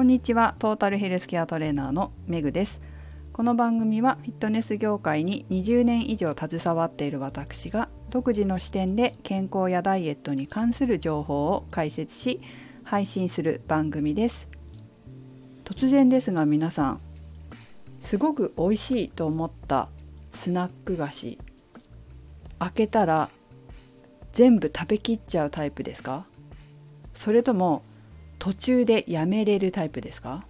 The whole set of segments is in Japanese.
こんにちは。トータルヘルスケアトレーナーのメグです。この番組はフィットネス業界に20年以上携わっている私が独自の視点で健康やダイエットに関する情報を解説し配信する番組です。突然ですが皆さんすごく美味しいと思ったスナック菓子開けたら全部食べきっちゃうタイプですか？それとも途中でやめれるタイプですか？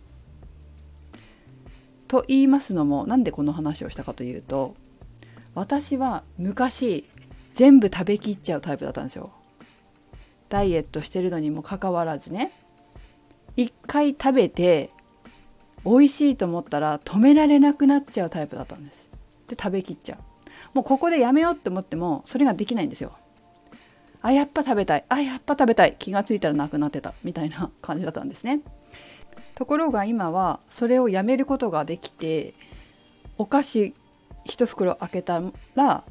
と言いますのもなんでこの話をしたかというと私は昔全部食べきっちゃうタイプだったんですよ。ダイエットしてるのにもかかわらずね一回食べて美味しいと思ったら止められなくなっちゃうタイプだったんです。で食べきっちゃう。もうここでやめようって思ってもそれができないんですよ。あやっぱ食べたい。あやっぱ食べたい。気がついたらなくなってた。みたいな感じだったんですね。ところが今はそれをやめることができてお菓子1袋開けたら、ま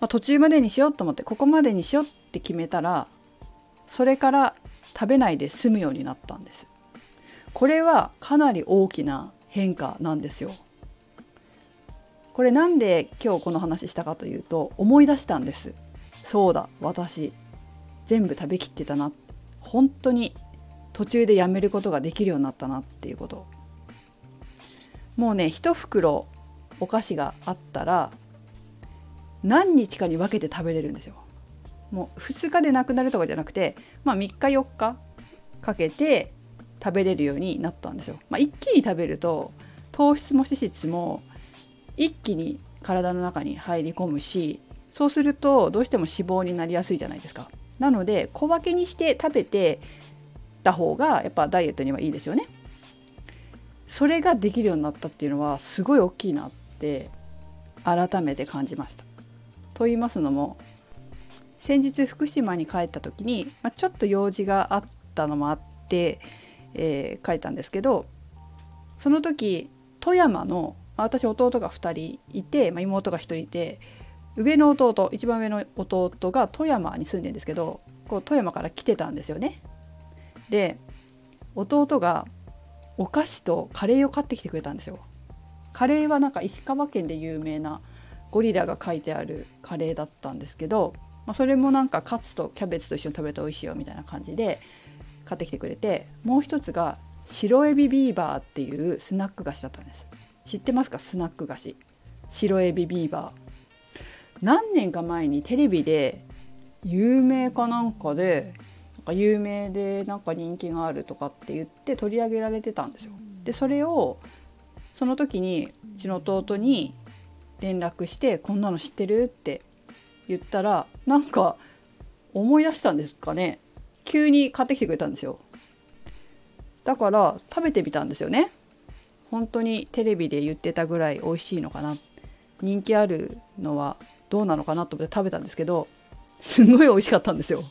あ、途中までにしようと思ってここまでにしようって決めたらそれから食べないで済むようになったんです。これはかなり大きな変化なんですよ。これなんで今日この話したかというと思い出したんです。そうだ私。全部食べきってたな。本当に途中でやめることができるようになったなっていうこと。もうね一袋お菓子があったら何日かに分けて食べれるんですよ。もう2日でなくなるとかじゃなくてまあ3日4日かけて食べれるようになったんですよ、まあ、一気に食べると糖質も脂質も一気に体の中に入り込むしそうするとどうしても脂肪になりやすいじゃないですか。なので小分けにして食べてた方がやっぱダイエットにはいいですよね。それができるようになったっていうのはすごい大きいなって改めて感じました。と言いますのも先日福島に帰った時に、まあ、ちょっと用事があったのもあって、えー、帰ったんですけどその時富山のま私弟が2人いて、まあ、妹が1人いて上の弟一番上の弟が富山に住んでるんですけどこう富山から来てたんですよね。で弟がお菓子とカレーを買ってきてくれたんですよ。カレーはなんか石川県で有名なゴリラが書いてあるカレーだったんですけど、まあ、それもなんかカツとキャベツと一緒に食べると美味しいよみたいな感じで買ってきてくれてもう一つが白エビビーバーっていうスナック菓子だったんです知ってますか？スナック菓子白エビビーバー何年か前にテレビで有名かなんかでなんか有名でなんか人気があるとかって言って取り上げられてたんですよ。でそれをその時にうちの弟に連絡して「こんなの知ってる?」って言ったらなんか思い出したんですかね急に買ってきてくれたんですよ。だから食べてみたんですよね。本当にテレビで言ってたぐらい美味しいのかな人気あるのはどうなのかなと思って食べたんですけどすんごい美味しかったんですよ。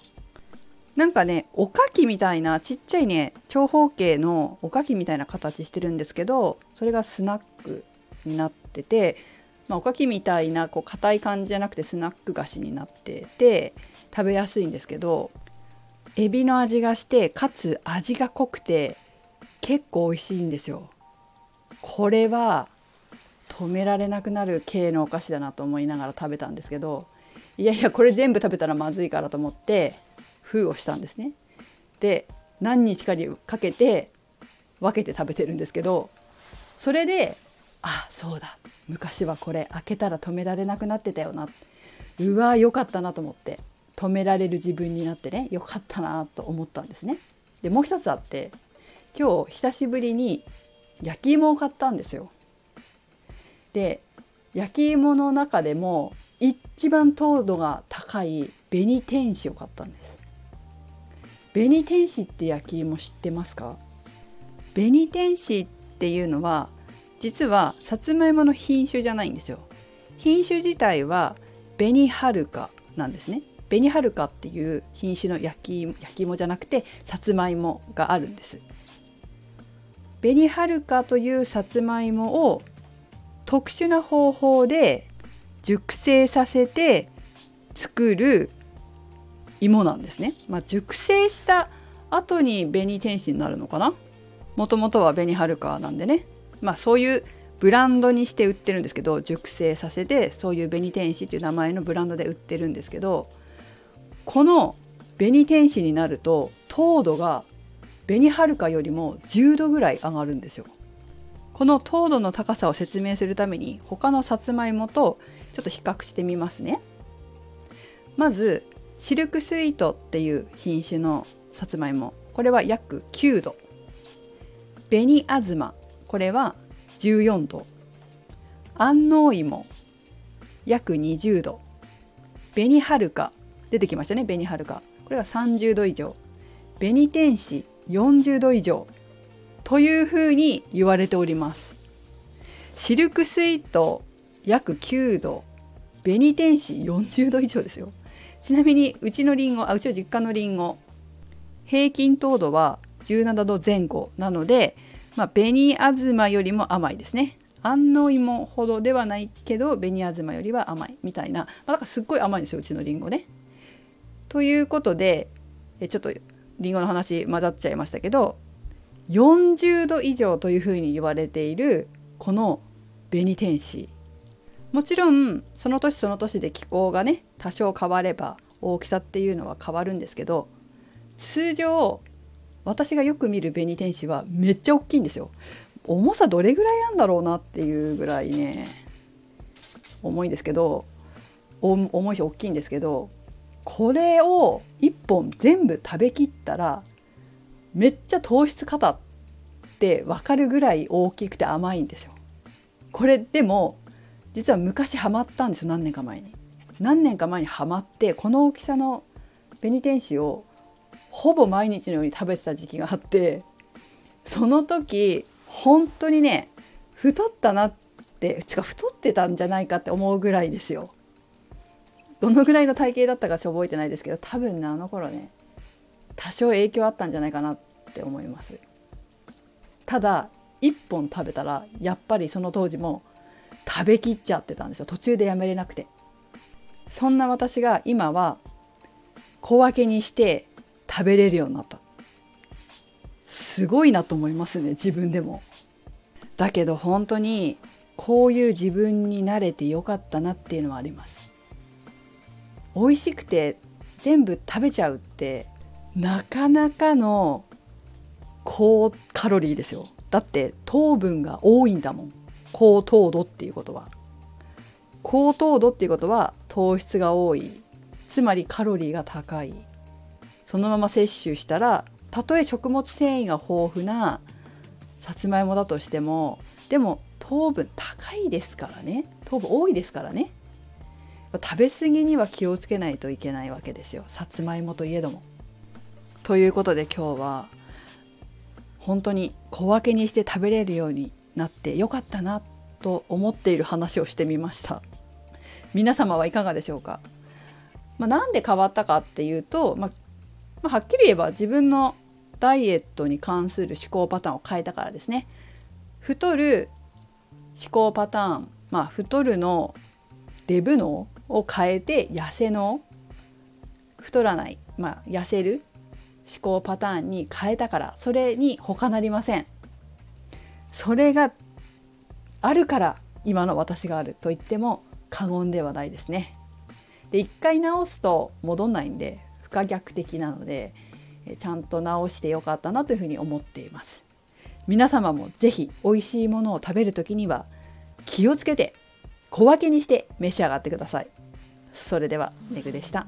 なんかねおかきみたいなちっちゃいね長方形のおかきみたいな形してるんですけどそれがスナックになってて、まあ、おかきみたいなこう硬い感じじゃなくてスナック菓子になってて食べやすいんですけどエビの味がしてかつ味が濃くて結構美味しいんですよ。これは止められなくなる系のお菓子だなと思いながら食べたんですけどいやいやこれ全部食べたらまずいからと思って封をしたんですね。で何日かにかけて分けて食べてるんですけどそれであそうだ昔はこれ開けたら止められなくなってたよなうわよかったなと思って止められる自分になってねよかったなと思ったんですね。でもう一つあって今日久しぶりに焼き芋を買ったんですよ。で焼き芋の中でも一番糖度が高い紅天使を買ったんです。紅天使って焼き芋知ってますか？紅天使っていうのは実はさつまいもの品種じゃないんですよ。品種自体は紅はるかなんですね。紅はるかっていう品種の焼き焼き芋じゃなくてさつまいもがあるんです。紅はるかというさつまいもを特殊な方法で熟成させて作る芋なんですね。まあ、熟成した後に紅天使になるのかなもともとは紅はるかなんでねまあそういうブランドにして売ってるんですけど熟成させてそういう紅天使っていう名前のブランドで売ってるんですけどこの紅天使になると糖度が紅はるかよりも10度ぐらい上がるんですよ。この糖度の高さを説明するために他のさつまいもとちょっと比較してみますね。まずシルクスイートっていう品種のさつまいも。これは約9度。紅あずま。これは14度。安納芋。約20度。紅はるか。出てきましたね紅はるか。これが30度以上。紅天使40度以上。というふうに言われております。シルクスイート約9度紅天使40度以上ですよ。ちなみにうちのりんごあうちの実家のりんご平均糖度は17度前後なので、まあ、紅あずまよりも甘いですね。安納芋ほどではないけど紅あずまよりは甘いみたいな、まあ、だからすっごい甘いんですようちのりんごね。ということでえちょっとりんごの話混ざっちゃいましたけど40度以上というふうに言われているこの紅天使。もちろんその年その年で気候がね多少変われば大きさっていうのは変わるんですけど通常私がよく見る紅天使はめっちゃ大きいんですよ。重さどれぐらいあんだろうなっていうぐらいね重いんですけど重いし大きいんですけどこれを1本全部食べきったらめっちゃ糖質過多って分かるぐらい大きくて甘いんですよ。これでも実は昔ハマったんですよ何年か前に。何年か前にハマってこの大きさの紅天使をほぼ毎日のように食べてた時期があってその時本当にね太ったなってつか太ってたんじゃないかって思うぐらいですよ。どのぐらいの体型だったかちょっと覚えてないですけど多分ねあの頃ね多少影響あったんじゃないかなって思います。ただ1本食べたらやっぱりその当時も食べきっちゃってたんですよ。途中でやめれなくて。そんな私が今は小分けにして食べれるようになった。すごいなと思いますね自分でも。だけど本当にこういう自分に慣れてよかったなっていうのはあります。美味しくて全部食べちゃうってなかなかの高カロリーですよ。だって糖分が多いんだもん。高糖度っていうことは。高糖度っていうことは糖質が多い。つまりカロリーが高い。そのまま摂取したらたとえ食物繊維が豊富なさつまいもだとしてもでも糖分高いですからね。糖分多いですからね。食べ過ぎには気をつけないといけないわけですよ。さつまいもといえども。ということで今日は本当に小分けにして食べれるようになってよかったなと思っている話をしてみました。皆様はいかがでしょうか、まあ、なんで変わったかっていうと、まあ、まあ、はっきり言えば自分のダイエットに関する思考パターンを変えたからですね。太る思考パターンまあ太るのデブのを変えて痩せの太らないまあ痩せる。思考パターンに変えたからそれに他なりませんそれがあるから今の私があると言っても過言ではないですね。で一回直すと戻んないんで不可逆的なのでちゃんと直してよかったなというふうに思っています。皆様も是非美味しいものを食べる時には気をつけて小分けにして召し上がってください。それではめぐでした。